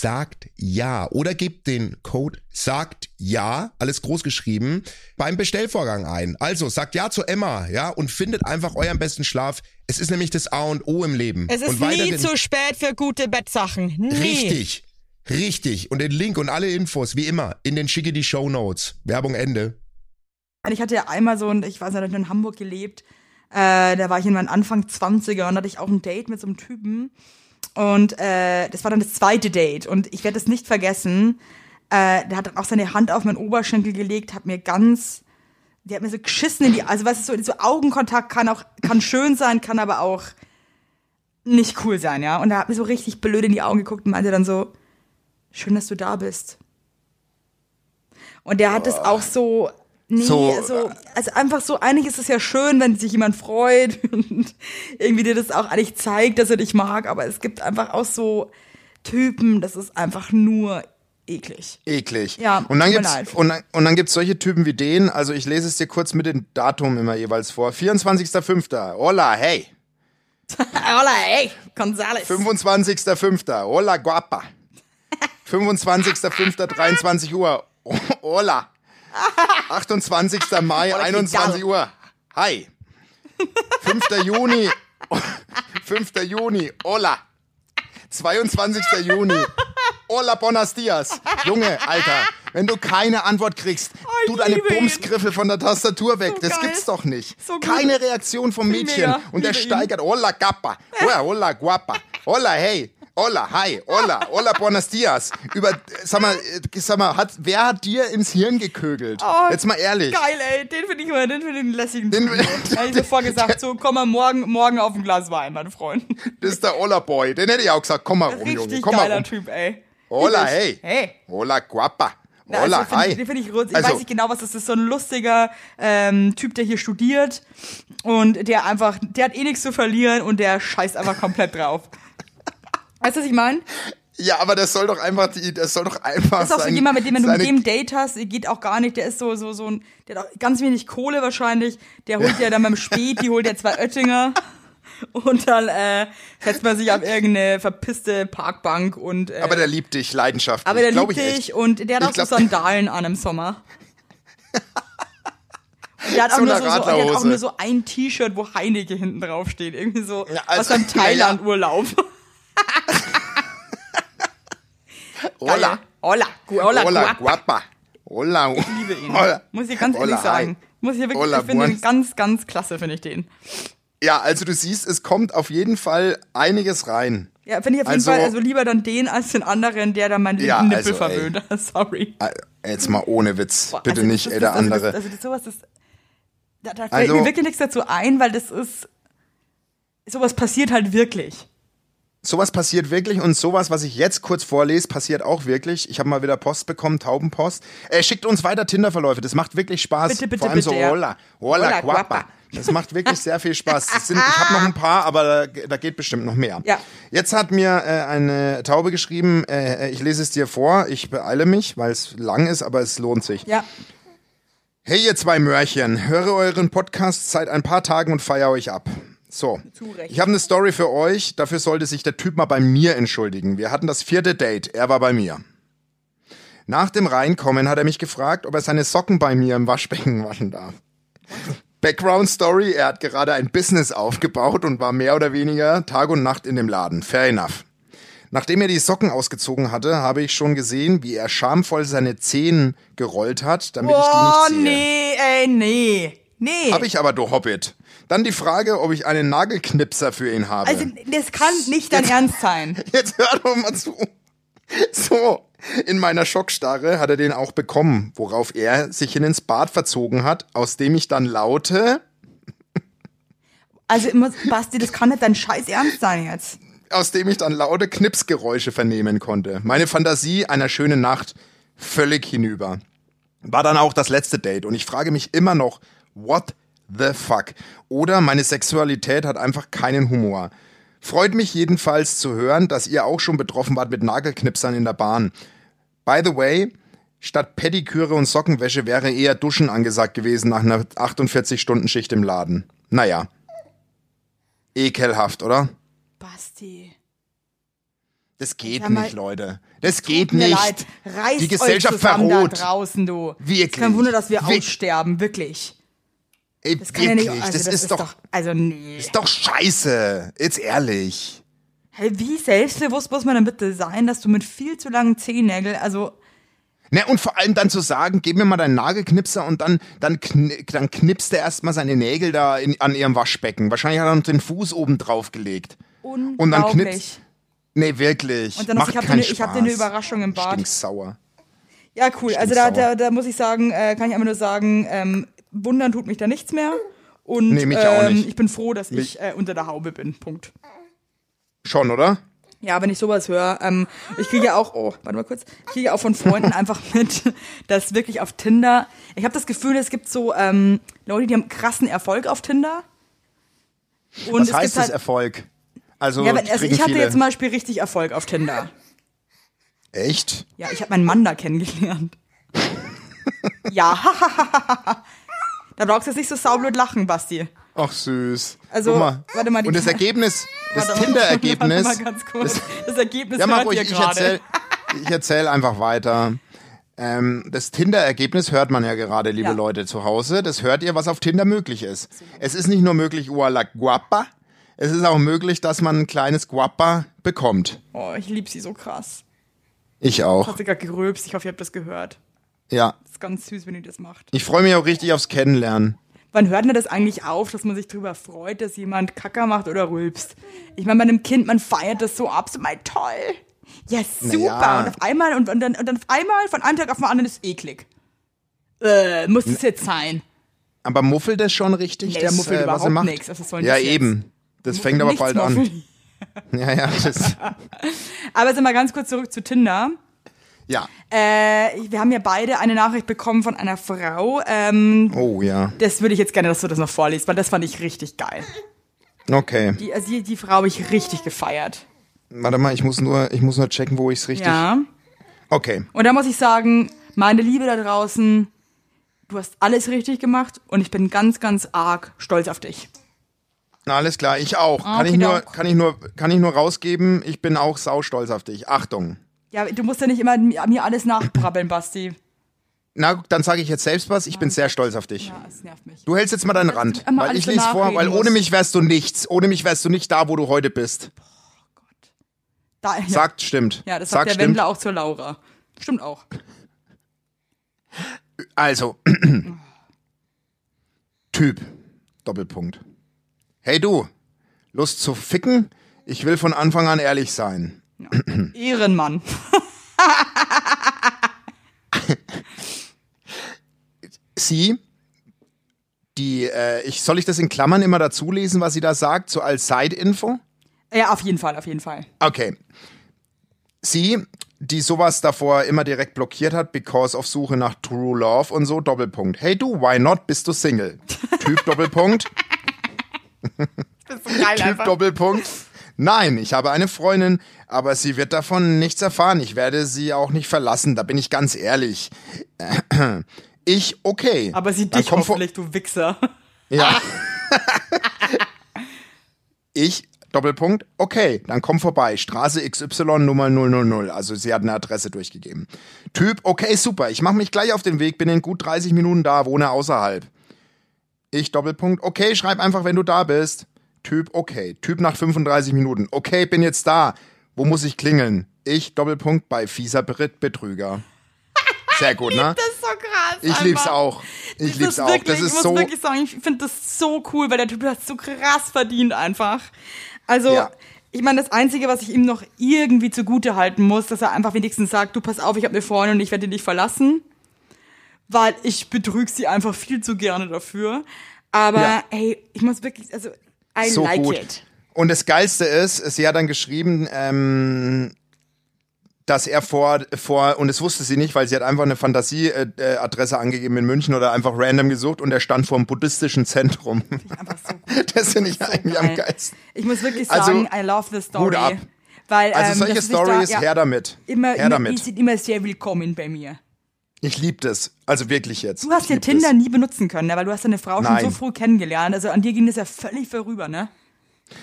sagt ja oder gebt den Code sagt ja, alles groß geschrieben, beim Bestellvorgang ein. Also sagt ja zu Emma, ja, und findet einfach euren besten Schlaf. Es ist nämlich das A und O im Leben. Es ist und nie zu spät für gute Bettsachen. Nie. Richtig. Richtig. Und den Link und alle Infos, wie immer, in den schicke die Show Notes. Werbung Ende. Und Ich hatte ja einmal so ein, ich weiß nicht, in Hamburg gelebt. Äh, da war ich in meinen Anfang 20er und hatte ich auch ein Date mit so einem Typen. Und äh, das war dann das zweite Date. Und ich werde es nicht vergessen. Äh, der hat dann auch seine Hand auf meinen Oberschenkel gelegt, hat mir ganz, der hat mir so geschissen in die, also weißt du, so, so Augenkontakt kann auch, kann schön sein, kann aber auch nicht cool sein, ja. Und er hat mir so richtig blöd in die Augen geguckt und meinte dann so, schön, dass du da bist. Und der hat es auch so, nee, So, so, also einfach so, eigentlich ist es ja schön, wenn sich jemand freut und irgendwie dir das auch eigentlich zeigt, dass er dich mag, aber es gibt einfach auch so Typen, das ist einfach nur eklig. eklig. Ja, und dann gibt's leid. und dann, und dann gibt's solche Typen wie den, also ich lese es dir kurz mit dem Datum immer jeweils vor. 24.05. Hola, hey. Hola, ey, Gonzales. 25.05. Hola, guapa. 25.05. 23 Uhr. Hola. 28. Mai, Hola, 21 ¿qué Uhr. Hi. 5. Juni. 5. Juni. Hola. 22. Juni. Hola, buenos dias. Junge, Alter, wenn du keine Antwort kriegst, ich tu deine liebe ihn. Von der Tastatur weg. So das geil. gibt's doch nicht. So keine Reaktion vom Mädchen. mega. Und der ihn. steigert. Hola, capa. Hola, hola, guapa. Hola, hey. Hola, hi, hola, hola, buenos dias. Über, sag mal, äh, sag mal, hat, wer hat dir ins Hirn gekögelt? Oh, Jetzt mal ehrlich. Geil, ey, den finde ich immer, den finde ich einen lässigen Den- hab ich sofort gesagt, so, komm mal morgen, morgen auf ein Glas Wein, meine Freunde. Das ist der Hola Boy. Den hätte ich auch gesagt, komm mal rum, Junge, Richtig komm mal geiler rum. Typ, ey. Hola, hey. Hey. Hola, guapa. Na, Hola, also, find hi. Ich, den finde ich. Ich Also- weiß nicht genau, was das ist. So ein lustiger ähm, Typ, der hier studiert und der einfach, der hat eh nichts zu verlieren und der scheißt einfach komplett drauf. Weißt du, was ich meine? Ja, aber das soll doch einfach, die, das soll doch einfach Das ist auch so sein- jemand, mit dem, wenn du mit dem Date hast, geht auch gar nicht. Der ist so, so, so ein, der hat auch ganz wenig Kohle wahrscheinlich. Der holt ja dann beim Spät, die holt ja zwei Oettinger. Und dann äh, setzt man sich auf irgendeine verpisste Parkbank und. Äh, Aber der liebt dich leidenschaftlich. aber der liebt ich echt. dich und der hat auch so Sandalen an im Sommer. Und der hat auch, So so, so, der hat auch nur so ein T-Shirt, wo Heineke hinten drauf steht. Irgendwie so Ja, also- aus seinem ja, ja. Thailand-Urlaub. Hola. Hola. Hola. Hola, guapa. Hola. Ich liebe ihn. Hola. Muss ich ganz ehrlich Hola, sagen. Muss ich wirklich, Hola, ich finde ihn ganz, ganz klasse, finde ich den. Ja, also du siehst, es kommt auf jeden Fall einiges rein. Ja, finde ich auf jeden Also- Fall, also lieber dann den als den anderen, der dann meinen Ja, Nippel also, ey. verwöhnt. Sorry. Äh, Jetzt mal ohne Witz. Boah, Bitte also nicht, das, ey, das, der also andere. Das, also das, sowas ist, da, da fällt Also- mir wirklich nichts dazu ein, weil das ist, sowas passiert halt wirklich. Sowas passiert wirklich und sowas, was ich jetzt kurz vorlese, passiert auch wirklich. Ich habe mal wieder Post bekommen, Taubenpost. Äh, schickt uns weiter Tinderverläufe, das macht wirklich Spaß. Bitte, bitte, Vor allem so bitte, ja. hola, hola, Hola, guapa. guapa. Das macht wirklich sehr viel Spaß. Sind, ich habe noch ein paar, aber da, da geht bestimmt noch mehr. Ja. Jetzt hat mir äh, eine Taube geschrieben, äh, ich lese es dir vor, ich beeile mich, weil es lang ist, aber es lohnt sich. Ja. Hey ihr zwei Mörchen, höre euren Podcast seit ein paar Tagen und feier euch ab. So, ich habe eine Story für euch, dafür sollte sich der Typ mal bei mir entschuldigen. Wir hatten das vierte Date, er war bei mir. Nach dem Reinkommen hat er mich gefragt, ob er seine Socken bei mir im Waschbecken waschen darf. Background Story, er hat gerade ein Business aufgebaut und war mehr oder weniger Tag und Nacht in dem Laden. Fair enough. Nachdem er die Socken ausgezogen hatte, habe ich schon gesehen, wie er schamvoll seine Zehen gerollt hat, damit Oh, ich die nicht sehe. nee, ey, nee. Nee. Hab ich aber, du Hobbit. Dann die Frage, ob ich einen Nagelknipser für ihn habe. also, das kann nicht dein Ernst sein. Jetzt hör doch mal zu. So, in meiner Schockstarre hat er den auch bekommen, worauf er sich in ins Bad verzogen hat, aus dem ich dann laute, Also, immer, Basti, das kann nicht dein Scheiß Ernst sein jetzt. aus dem ich dann laute Knipsgeräusche vernehmen konnte. Meine Fantasie einer schönen Nacht völlig hinüber. War dann auch das letzte Date und ich frage mich immer noch, what the fuck? Oder meine Sexualität hat einfach keinen Humor. Freut mich jedenfalls zu hören, dass ihr auch schon betroffen wart mit Nagelknipsern in der Bahn. By the way, statt Pediküre und Sockenwäsche wäre eher Duschen angesagt gewesen nach einer 48-Stunden-Schicht im Laden. Naja. Ekelhaft, oder? Basti. Das geht Ja, nicht, Leute. Das geht Tut mir nicht. leid. Reißt Die Gesellschaft euch verroht. da draußen, du. Wirklich. Kein Wunder, dass wir Wir- aussterben, wirklich. Ey, Das kann ja wirklich, nicht, also das, ist, doch, also nee. ist doch scheiße. Jetzt ehrlich. Hey, wie selbstbewusst muss man denn bitte sein, dass du mit viel zu langen Zehennägeln, also Ne, und vor allem dann zu sagen, gib mir mal deinen Nagelknipser und dann, dann, kn dann knipst er erstmal seine Nägel da in, an ihrem Waschbecken. Wahrscheinlich hat er noch den Fuß oben drauf gelegt. Und dann knipst. Nee, wirklich. Und dann Macht ich habe dir, ich hab dir eine. Überraschung im Bad. Stinksauer. Ja, cool. Also da, da, da muss ich sagen, äh, kann ich einfach nur sagen, ähm, wundern tut mich da nichts mehr. Und Nee, mich ähm, auch nicht. ich bin froh, dass Mich- ich äh, unter der Haube bin. Punkt. Schon, oder? Ja, wenn ich sowas höre, ähm, ich kriege ja auch, oh, warte mal kurz, ich kriege ja auch von Freunden einfach mit, dass wirklich auf Tinder, ich habe das Gefühl, es gibt so ähm, Leute, die haben krassen Erfolg auf Tinder. Und Was es heißt gibt das halt, Erfolg? Also, ja, wenn, also ich hatte viele. jetzt zum Beispiel richtig Erfolg auf Tinder. Echt? Ja, ich habe meinen Mann da kennengelernt. ja, da brauchst du jetzt nicht so saublöd lachen, Basti. Ach süß. Also, mal. warte mal, die Und das Ergebnis, das Tinder-Ergebnis. Kurz. Das, Ergebnis Ja, hört ruhig, ihr ich gerade. ich erzähl einfach weiter. Ähm, das Tinder-Ergebnis hört man ja gerade, liebe Ja. Leute zu Hause. Das hört ihr, was auf Tinder möglich ist. Es ist nicht nur möglich, la guapa, es ist auch möglich, dass man ein kleines Guapa bekommt. Oh, ich liebe sie so krass. Ich auch. Hat sie gerade gerülpst. Ich hoffe, ihr habt das gehört. Ja. Das ist ganz süß, wenn ihr das macht. Ich freue mich auch richtig aufs Kennenlernen. Wann hört denn das eigentlich auf, dass man sich darüber freut, dass jemand Kacker macht oder rülpst? Ich meine, bei einem Kind, man feiert das so ab, so mal toll. Ja, super. Naja. Und auf einmal, und, und, dann, und dann auf einmal, von einem Tag auf den anderen ist eklig. Äh, muss es jetzt sein? Aber muffelt das schon richtig, Nee, der das, muffelt äh, was er überhaupt macht? nix. Also ja, eben. Das fängt aber Nichts bald an. muffeln. Ja, ja, das, Aber jetzt mal ganz kurz zurück zu Tinder. Ja. Äh, wir haben ja beide eine Nachricht bekommen von einer Frau. Ähm, Oh, ja. das würde ich jetzt gerne, dass du das noch vorliest, weil das fand ich richtig geil. Okay. Die, also die, die Frau habe ich richtig gefeiert. Warte mal, ich muss nur, ich muss nur checken, wo ich es richtig. Ja. Okay. Und da muss ich sagen, meine Liebe da draußen, du hast alles richtig gemacht und ich bin ganz, ganz arg stolz auf dich. Na, alles klar, ich auch. kann, ich okay, nur, kann, ich nur, kann ich nur rausgeben, ich bin auch saustolz auf dich. Achtung. Ja, du musst ja nicht immer mir alles nachbrabbeln, Basti. Na, dann sage ich jetzt selbst was, ich bin sehr stolz auf dich. Ja, es nervt mich. Du hältst jetzt mal deinen Rand, weil ich lese vor, weil ohne mich wärst du nichts. Ohne mich wärst du nicht da, wo du heute bist. Da, ja. Sagt, stimmt. ja, das Sagt, sagt der stimmt. Wendler auch zur Laura. Stimmt auch. Also, Typ, Doppelpunkt. Hey du, Lust zu ficken? Ich will von Anfang an ehrlich sein. Ehrenmann. Sie, die, äh, ich, soll ich das in Klammern immer dazu lesen, was sie da sagt, so als Side-Info? Ja, auf jeden Fall, auf jeden Fall. Okay. Sie, die sowas davor immer direkt blockiert hat, because of Suche nach True Love und so, Doppelpunkt. Hey du, why not? Bist du Single? Typ Doppelpunkt. Das ist geil Typ Doppelpunkt. Nein, ich habe eine Freundin, aber sie wird davon nichts erfahren. Ich werde sie auch nicht verlassen, da bin ich ganz ehrlich. Ich, okay. Aber sie dich hoffentlich, du Wichser. Ja. ich, Doppelpunkt, okay, dann komm vorbei. Straße XY Nummer 000. Also sie hat eine Adresse durchgegeben. Typ, okay, super. Ich mache mich gleich auf den Weg, bin in gut 30 Minuten da, wohne außerhalb. Ich, Doppelpunkt, okay, schreib einfach, wenn du da bist. Typ, okay. Typ nach 35 Minuten. Okay, bin jetzt da. Wo muss ich klingeln? Ich, Doppelpunkt, bei fieser Brit Betrüger. Sehr gut, ne? Das ist so krass. Ich lieb's auch. Ich Das lieb's auch. Wirklich, Das ich ist muss so. wirklich sagen, ich finde das so cool, weil der Typ hat so krass verdient einfach. Also, Ja. ich meine, das Einzige, was ich ihm noch irgendwie zugute halten muss, dass er einfach wenigstens sagt, du pass auf, ich habe eine Freundin und ich werde dich nicht verlassen. Weil ich betrüge sie einfach viel zu gerne dafür. Aber Ja. ey, ich muss wirklich, also, I so like gut. it. Und das Geilste ist, sie hat dann geschrieben, ähm, dass er vor, vor, und das wusste sie nicht, weil sie hat einfach eine Fantasieadresse äh, angegeben in München oder einfach random gesucht und er stand vor einem buddhistischen Zentrum. So. Das finde ich eigentlich am Geil. geilsten. Ich muss wirklich Also, sagen, I love the story. Hut ab. Weil, Also ähm, solche Stories, da, ja, her damit. Immer, her immer, damit. Die sind immer sehr willkommen bei mir. Ich liebe das. Also wirklich jetzt. Du hast ja Tinder das. nie benutzen können, ne? weil du hast deine Frau Nein. schon so früh kennengelernt. Also an dir ging das ja völlig vorüber, ne?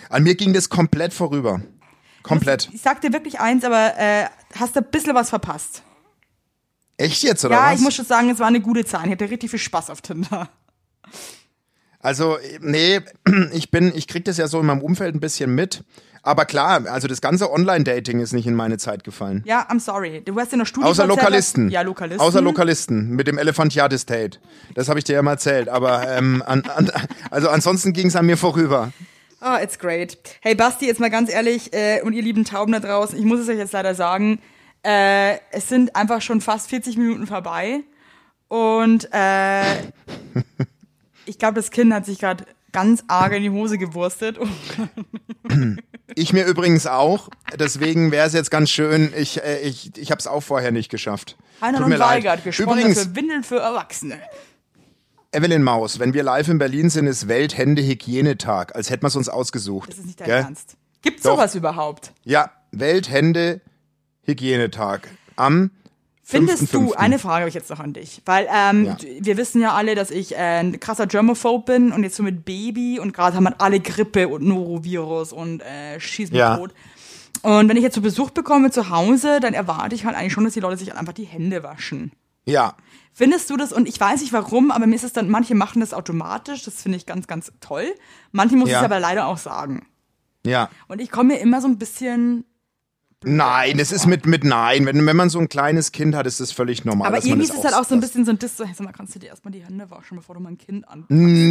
An mir ging das komplett vorüber. Komplett. Ich sag dir wirklich eins, aber äh, hast da ein bisschen was verpasst. Echt jetzt, oder ja, was? ich muss schon sagen, es war eine gute Zeit. Ich hatte richtig viel Spaß auf Tinder. Also, nee, ich bin, ich krieg das ja so in meinem Umfeld ein bisschen mit. Aber klar, also das ganze Online-Dating ist nicht in meine Zeit gefallen. Ja, I'm sorry. Du warst in der Studie. Außer Lokalisten. Ja, Lokalisten. Außer Lokalisten mit dem Elefantiatis Date. Das habe ich dir ja mal erzählt. Aber ähm, an, an, also ansonsten ging es an mir vorüber. Oh, it's great. Hey Basti, jetzt mal ganz ehrlich äh, und ihr lieben Tauben da draußen, ich muss es euch jetzt leider sagen, äh, es sind einfach schon fast 40 Minuten vorbei und äh, ich glaube, das Kind hat sich gerade ganz arg in die Hose gewurstet. Ich mir übrigens auch. Deswegen wäre es jetzt ganz schön. Ich, äh, ich, ich habe es auch vorher nicht geschafft. Heiner Tut und. Weigert, Übrigens, für Windeln für Erwachsene. Evelyn Maus, wenn wir live in Berlin sind, ist Welthände-Hygienetag. Als hätten wir es uns ausgesucht. Das ist nicht dein Gell? Ernst. Gibt's Doch. sowas überhaupt? Ja, Welthände-Hygienetag. Am Findest du, 5.5.. eine Frage habe ich jetzt noch an dich, weil ähm, Ja. wir wissen ja alle, dass ich äh, ein krasser Germophobe bin und jetzt so mit Baby und gerade haben wir alle Grippe und Norovirus und äh, schieß mich Ja. tot. Und wenn ich jetzt so Besuch bekomme zu Hause, dann erwarte ich halt eigentlich schon, dass die Leute sich einfach die Hände waschen. Ja, Findest du das? Und ich weiß nicht warum, aber mir ist es dann, manche machen das automatisch, das finde ich ganz, ganz toll. Manche muss Ja. ich aber leider auch sagen. ja. Und ich komme mir immer so ein bisschen Nein, es ist mit, mit Nein. Wenn, wenn man so ein kleines Kind hat, ist das völlig normal. Aber irgendwie das ist es halt auch so ein das- bisschen so ein Diss, so, hey, sag mal, kannst du dir erstmal die Hände waschen, bevor du mein Kind an.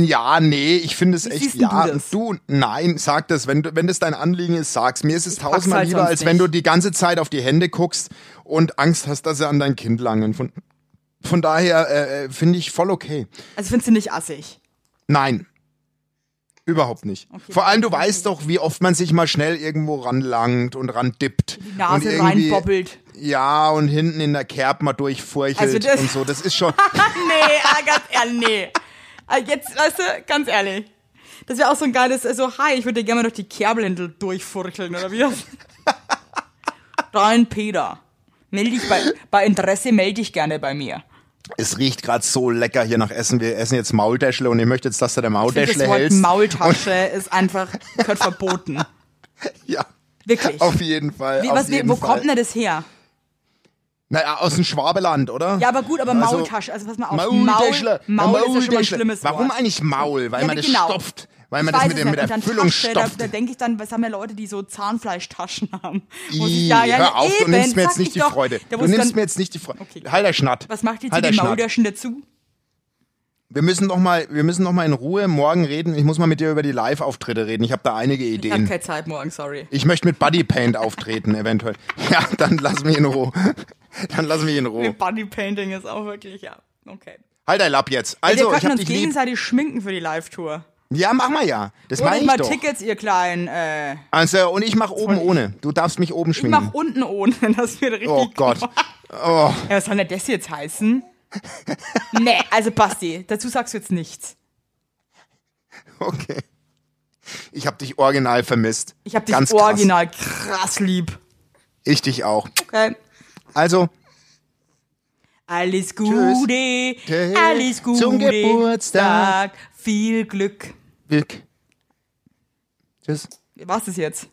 Ja, nee, ich finde es Wie echt, ja, du das? du, nein, sag das, wenn wenn das dein Anliegen ist, sag's. Mir ist es pack's tausendmal halt lieber, als wenn nicht. du die ganze Zeit auf die Hände guckst und Angst hast, dass sie an dein Kind langen. Von, von daher äh, äh, finde ich voll okay. Also findest du nicht assig? Nein. Überhaupt nicht. Okay, Vor allem, du weißt doch, wie oft man sich mal schnell irgendwo ranlangt und randippt. Die Nase und irgendwie- reinbobbelt. Ja, und hinten in der Kerb mal durchfurchelt Also das- und so. Das ist schon. nee, ah, ganz ehrlich, nee. Ah, Jetzt, weißt du, ganz ehrlich. Das wäre auch so ein geiles, so, hi, ich würde dir gerne mal durch die Kerbelhändel durchfurcheln, oder wie? Dein Peter. Meld dich bei, bei Interesse melde dich gerne bei mir. Es riecht gerade so lecker hier nach Essen. Wir essen jetzt Maultäschle und ich möchte jetzt, dass du der Ich finde, Maultäschle das Wort hältst. Maultasche ist einfach, gehört verboten. ja. Wirklich. Auf jeden Fall. Wie, was, jeden wo Fall. kommt denn das her? Naja, aus dem Schwabeland, oder? Ja, aber gut, aber Also, Maultasche, also pass mal auf. Maultäschle. Maul, Maul ist ja schon mal ein Maultäschle. schlimmes Wort. Warum eigentlich Maul? Weil Ja, man das genau. stopft. Weil man Ich das mit, dem, mit der Füllung Tasche, Da, stopft. da denke ich dann, was haben ja Leute, die so Zahnfleischtaschen haben. Sie- ja, ja, hör auf, eben, du nimmst mir jetzt nicht ich die doch. Freude. Da Du nimmst dann- mir jetzt nicht die Freude. Okay. Halt der Schnatt. Was macht jetzt halt die. Maultaschen dazu? Wir müssen noch mal, wir müssen noch mal in Ruhe morgen reden. Ich muss mal mit dir über die Live-Auftritte reden. Ich habe da einige Ich habe Ideen. keine Zeit morgen, sorry. Ich möchte mit Bodypaint auftreten, eventuell. Ja, dann lass mich in Ruhe. Dann lass mich in Ruhe. Bodypainting ist auch wirklich, ja. Okay. Halt dein Lapp jetzt. wir Also, ich könnten hab uns dich lieb. gegenseitig schminken für die Live-Tour. Ja, mach mal ja. Das meine ich ich mal doch. Tickets, ihr kleinen. Äh, Also, und ich mach oben ohne. Du darfst mich oben ich schminken. mach unten ohne. Das wird richtig Oh Gott. Oh, Ja, was soll denn das jetzt heißen? nee, also Basti, dazu sagst du jetzt nichts. okay. Ich hab dich original vermisst. Ich hab dich Ganz original krass lieb. Krass. Ich dich auch. Okay. Also, Alles Gute, Tschüss. alles Gute. Zum Geburtstag. Viel Glück. Glück. Tschüss. Was ist jetzt?